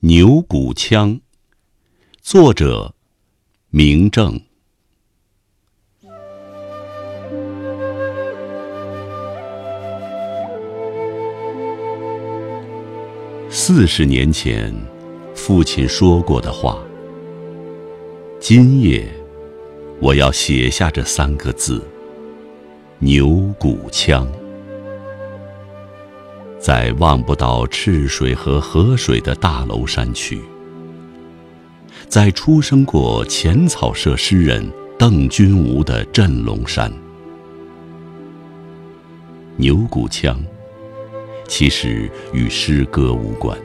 牛骨腔，作者明正。四十年前，父亲说过的话。今夜，我要写下这三个字：牛骨腔。在望不到赤水和河水的大娄山区，在出生过浅草社诗人邓君吴的镇龙山，牛骨腔其实与诗歌无关，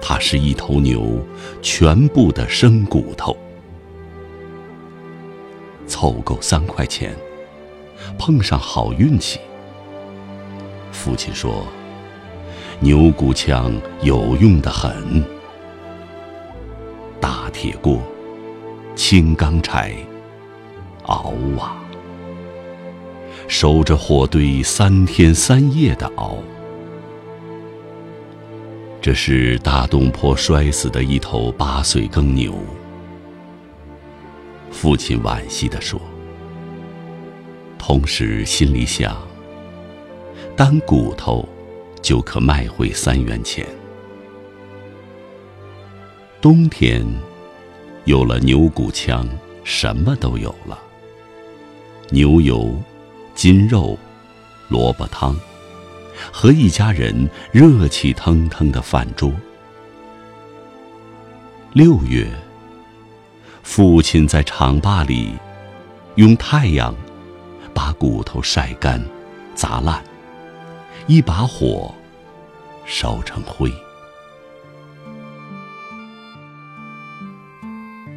它是一头牛全部的生骨头，凑够三块钱，碰上好运气。父亲说：“牛骨腔有用的很，大铁锅、青钢柴，熬啊，守着火堆三天三夜的熬。这是大东坡摔死的一头八岁耕牛。”父亲惋惜地说，同时心里想。单骨头就可卖回三元钱。冬天有了牛骨腔，什么都有了：牛油、筋肉、萝卜汤，和一家人热气腾腾的饭桌。六月，父亲在厂坝里用太阳把骨头晒干、砸烂。一把火烧成灰。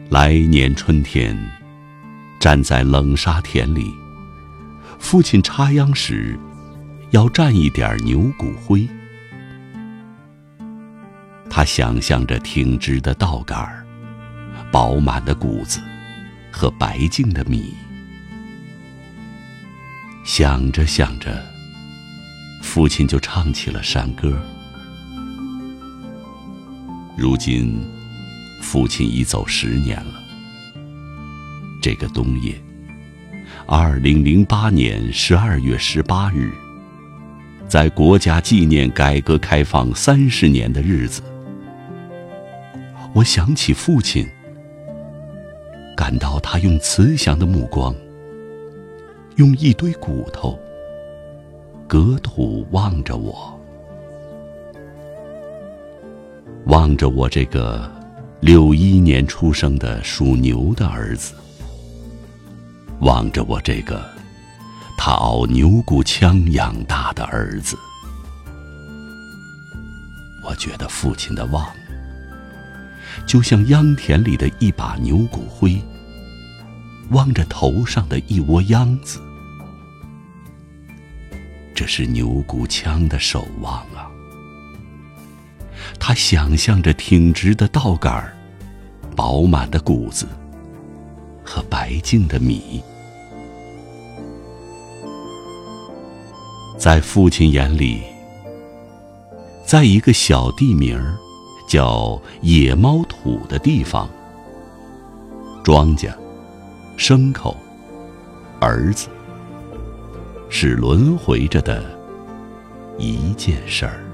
来年春天，站在冷沙田里，父亲插秧时，要蘸一点牛骨灰。他想象着挺直的稻杆，饱满的谷子和白净的米。想着想着。父亲就唱起了山歌。如今，父亲已走十年了。这个冬夜，二零零八年十二月十八日，在国家纪念改革开放三十年的日子，我想起父亲，感到他用慈祥的目光，用一堆骨头。隔土望着我，望着我这个六一年出生的属牛的儿子，望着我这个他熬牛骨腔养大的儿子，我觉得父亲的望，就像秧田里的一把牛骨灰，望着头上的一窝秧子。这是牛骨腔的守望啊！他想象着挺直的稻杆儿、饱满的谷子和白净的米。在父亲眼里，在一个小地名儿叫“野猫土”的地方，庄稼、牲口、儿子。是轮回着的一件事儿。